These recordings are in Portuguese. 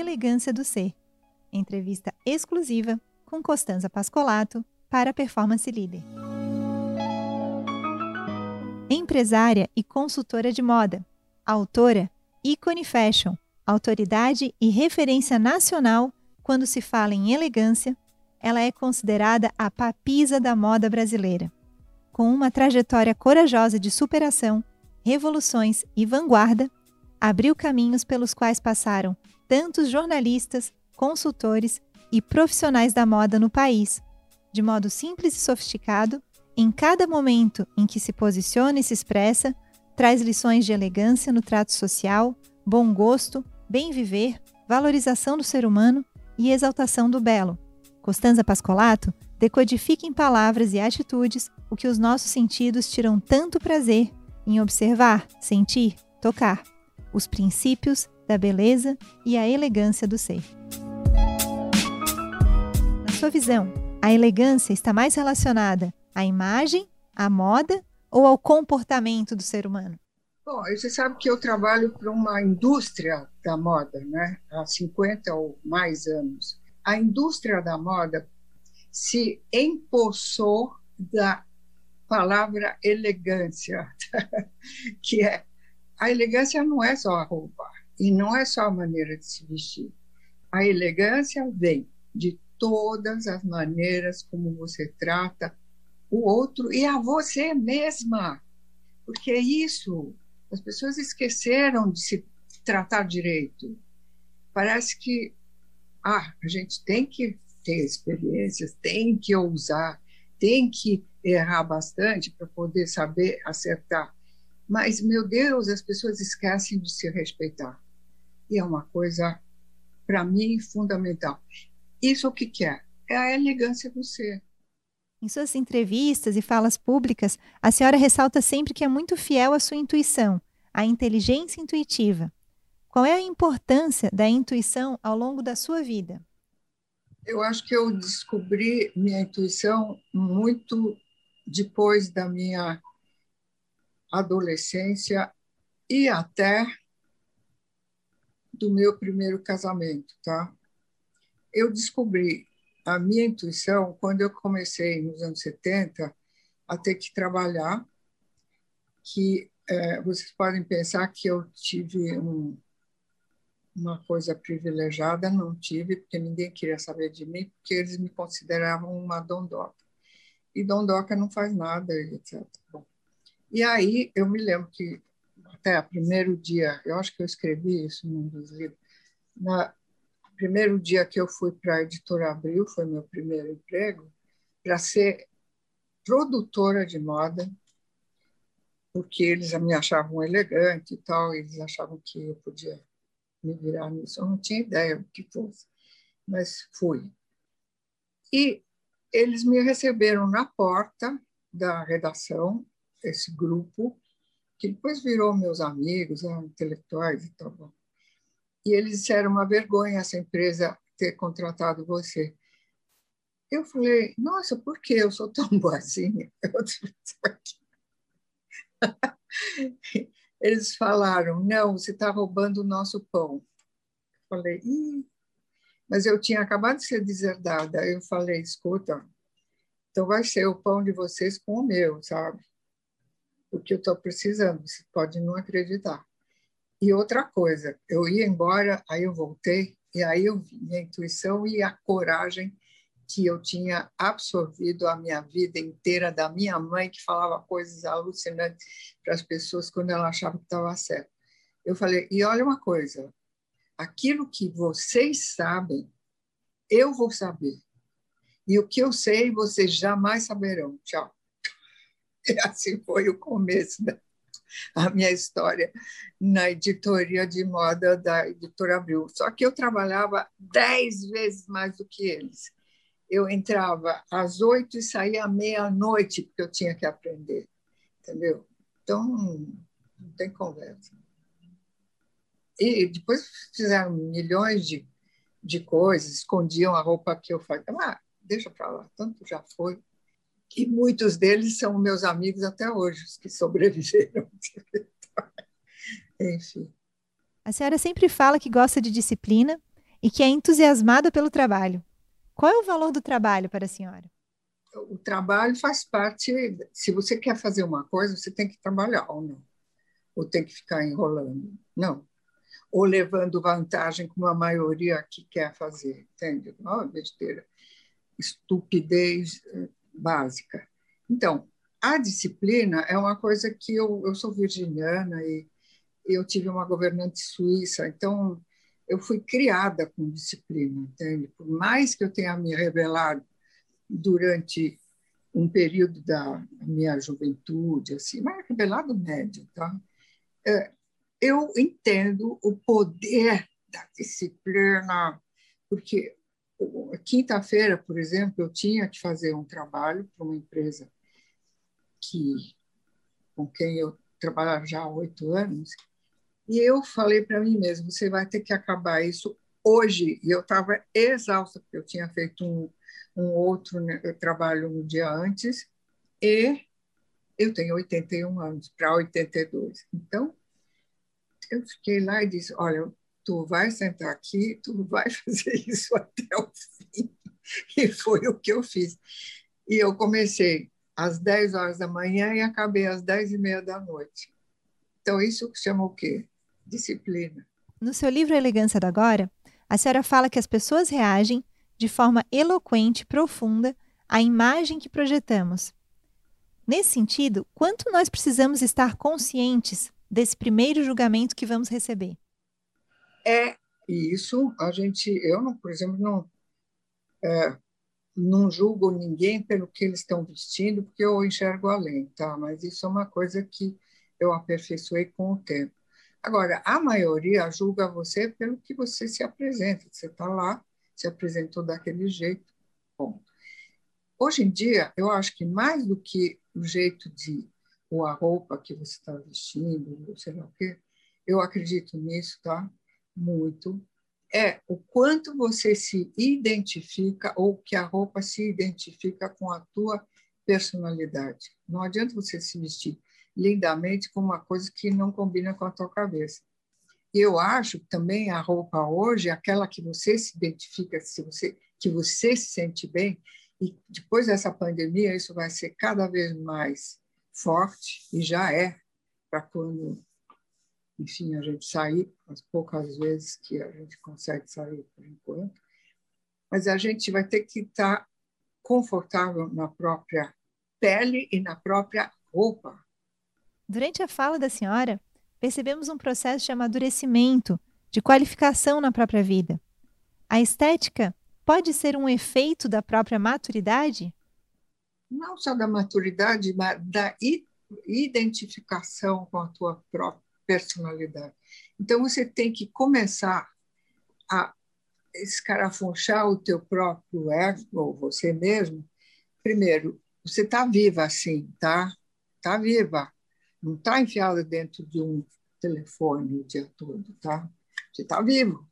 elegância do ser. Entrevista exclusiva com Costanza Pascolato para Performance Líder. Empresária e consultora de moda, autora Icone Fashion, autoridade e referência nacional quando se fala em elegância, ela é considerada a papisa da moda brasileira. Com uma trajetória corajosa de superação, revoluções e vanguarda, abriu caminhos pelos quais passaram tantos jornalistas, consultores e profissionais da moda no país, de modo simples e sofisticado, em cada momento em que se posiciona e se expressa, traz lições de elegância no trato social, bom gosto, bem viver, valorização do ser humano e exaltação do belo. Costanza Pascolato decodifica em palavras e atitudes o que os nossos sentidos tiram tanto prazer em observar, sentir, tocar, os princípios da beleza e a elegância do ser. Na sua visão, a elegância está mais relacionada à imagem, à moda ou ao comportamento do ser humano? Bom, você sabe que eu trabalho para uma indústria da moda, né? Há 50 ou mais anos. A indústria da moda se empossou da palavra elegância, que é a elegância não é só a roupa e não é só a maneira de se vestir. A elegância vem de todas as maneiras como você trata o outro e a você mesma. Porque é isso. As pessoas esqueceram de se tratar direito. Parece que ah, a gente tem que ter experiências, tem que ousar, tem que errar bastante para poder saber acertar. Mas, meu Deus, as pessoas esquecem de se respeitar. E é uma coisa, para mim, fundamental. Isso o que, que é? É a elegância do ser. Em suas entrevistas e falas públicas, a senhora ressalta sempre que é muito fiel à sua intuição, à inteligência intuitiva. Qual é a importância da intuição ao longo da sua vida? Eu acho que eu descobri minha intuição muito depois da minha adolescência e até do meu primeiro casamento, tá? Eu descobri a minha intuição quando eu comecei nos anos 70 a ter que trabalhar, que é, vocês podem pensar que eu tive um, uma coisa privilegiada, não tive, porque ninguém queria saber de mim, porque eles me consideravam uma dondoca. E dondoca não faz nada, etc. Bom, e aí eu me lembro que até o primeiro dia, eu acho que eu escrevi isso num dos livros, na primeiro dia que eu fui para a editora Abril, foi meu primeiro emprego, para ser produtora de moda, porque eles me achavam elegante e tal, eles achavam que eu podia me virar nisso. Eu não tinha ideia do que fosse, mas fui. E eles me receberam na porta da redação, esse grupo, que depois virou meus amigos, eram intelectuais e tal. E eles disseram uma vergonha essa empresa ter contratado você. Eu falei, nossa, por que eu sou tão boazinha? Eles falaram, não, você está roubando o nosso pão. Eu falei, Ih. mas eu tinha acabado de ser deserdada. Eu falei, escuta, então vai ser o pão de vocês com o meu, sabe? Porque eu estou precisando, você pode não acreditar. E outra coisa, eu ia embora, aí eu voltei, e aí eu vi minha intuição e a coragem que eu tinha absorvido a minha vida inteira da minha mãe, que falava coisas alucinantes para as pessoas quando ela achava que estava certo. Eu falei, e olha uma coisa, aquilo que vocês sabem, eu vou saber. E o que eu sei, vocês jamais saberão. Tchau. E assim foi o começo da a minha história na editoria de moda da editora Abril. Só que eu trabalhava dez vezes mais do que eles eu entrava às oito e saía à meia-noite, porque eu tinha que aprender, entendeu? Então, não tem conversa. E depois fizeram milhões de, de coisas, escondiam a roupa que eu fazia. Ah, deixa para lá, tanto já foi. E muitos deles são meus amigos até hoje, os que sobreviveram. Enfim. A senhora sempre fala que gosta de disciplina e que é entusiasmada pelo trabalho. Qual é o valor do trabalho para a senhora? O trabalho faz parte. Se você quer fazer uma coisa, você tem que trabalhar ou não. Ou tem que ficar enrolando. Não. Ou levando vantagem como a maioria que quer fazer, entende? Não, besteira. Estupidez eh, básica. Então, a disciplina é uma coisa que eu, eu sou virginiana e eu tive uma governante suíça, então eu fui criada com disciplina, entende? Por mais que eu tenha me rebelado durante um período da minha juventude, assim, mas rebelado médio, tá? É, eu entendo o poder da disciplina, porque quinta-feira, por exemplo, eu tinha que fazer um trabalho para uma empresa que com quem eu trabalhava já há oito anos, e eu falei para mim mesmo, você vai ter que acabar isso hoje. E eu estava exausta, porque eu tinha feito um, um outro né, trabalho no dia antes, e eu tenho 81 anos para 82. Então, eu fiquei lá e disse: Olha, tu vai sentar aqui, tu vai fazer isso até o fim. E foi o que eu fiz. E eu comecei às 10 horas da manhã e acabei às 10 e meia da noite. Então, isso chama o quê? disciplina. No seu livro Elegância da Agora, a senhora fala que as pessoas reagem de forma eloquente profunda à imagem que projetamos. Nesse sentido, quanto nós precisamos estar conscientes desse primeiro julgamento que vamos receber? É isso. A gente, eu, não, por exemplo, não é, não julgo ninguém pelo que eles estão vestindo, porque eu enxergo além, tá? Mas isso é uma coisa que eu aperfeiçoei com o tempo. Agora, a maioria julga você pelo que você se apresenta. Você está lá, se apresentou daquele jeito. Bom, hoje em dia, eu acho que mais do que o jeito de ou a roupa que você está vestindo, sei lá o quê, eu acredito nisso, tá? Muito. É o quanto você se identifica ou que a roupa se identifica com a tua personalidade. Não adianta você se vestir lindamente com uma coisa que não combina com a tua cabeça. Eu acho também a roupa hoje, aquela que você se identifica, se você, que você se sente bem, e depois dessa pandemia isso vai ser cada vez mais forte, e já é, para quando, enfim, a gente sair, as poucas vezes que a gente consegue sair por enquanto, mas a gente vai ter que estar confortável na própria pele e na própria roupa. Durante a fala da senhora, percebemos um processo de amadurecimento, de qualificação na própria vida. A estética pode ser um efeito da própria maturidade? Não só da maturidade, mas da identificação com a tua própria personalidade. Então você tem que começar a escarafunchar o teu próprio ego, ou você mesmo. Primeiro, você está viva assim, tá? Está viva não está enfiada dentro de um telefone o dia todo, tá? Você está vivo.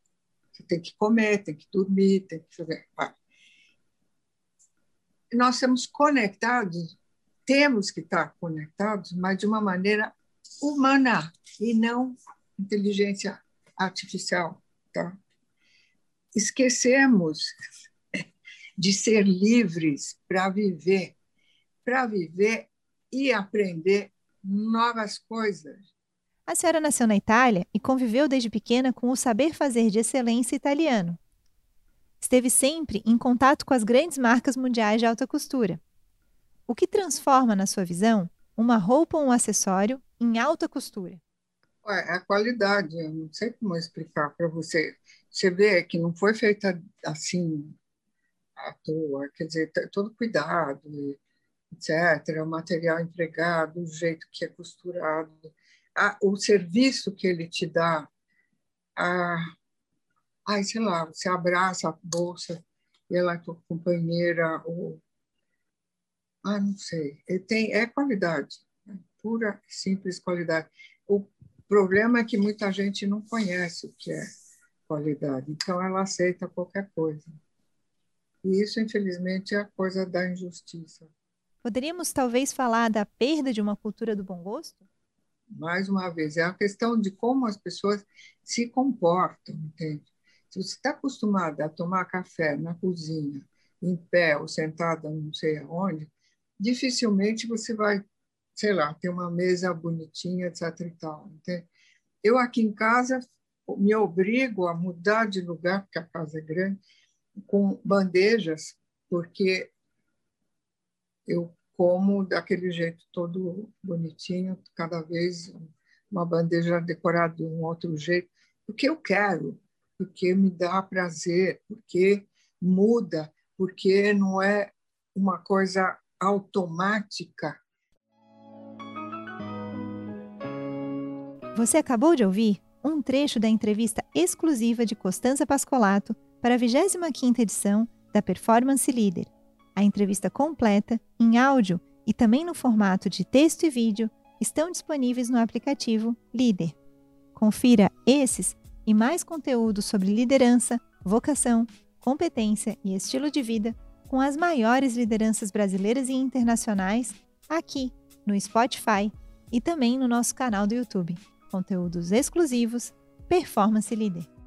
Você tem que comer, tem que dormir, tem que fazer. Nós estamos conectados, temos que estar conectados, mas de uma maneira humana e não inteligência artificial, tá? Esquecemos de ser livres para viver, para viver e aprender novas coisas. A senhora nasceu na Itália e conviveu desde pequena com o saber fazer de excelência italiano. Esteve sempre em contato com as grandes marcas mundiais de alta costura. O que transforma, na sua visão, uma roupa ou um acessório em alta costura? É a qualidade, eu não sei como explicar para você. Você vê que não foi feita assim à toa, quer dizer, todo cuidado, etc., o material empregado, o jeito que é costurado, a, o serviço que ele te dá, a, ai, sei lá, você abraça a bolsa e ela é tua companheira, ou, ah, não sei, tem, é qualidade, pura e simples qualidade. O problema é que muita gente não conhece o que é qualidade, então ela aceita qualquer coisa. E isso, infelizmente, é a coisa da injustiça. Poderíamos talvez falar da perda de uma cultura do bom gosto? Mais uma vez, é a questão de como as pessoas se comportam, entende? Se você está acostumada a tomar café na cozinha, em pé ou sentada não sei aonde, dificilmente você vai, sei lá, ter uma mesa bonitinha, etc. E tal. Eu aqui em casa me obrigo a mudar de lugar, porque a casa é grande, com bandejas, porque eu como daquele jeito todo bonitinho, cada vez uma bandeja decorada de um outro jeito, porque eu quero, porque me dá prazer, porque muda, porque não é uma coisa automática. Você acabou de ouvir um trecho da entrevista exclusiva de Costanza Pascolato para a 25ª edição da Performance Leader. A entrevista completa, em áudio e também no formato de texto e vídeo, estão disponíveis no aplicativo Líder. Confira esses e mais conteúdos sobre liderança, vocação, competência e estilo de vida com as maiores lideranças brasileiras e internacionais aqui no Spotify e também no nosso canal do YouTube. Conteúdos exclusivos Performance Líder.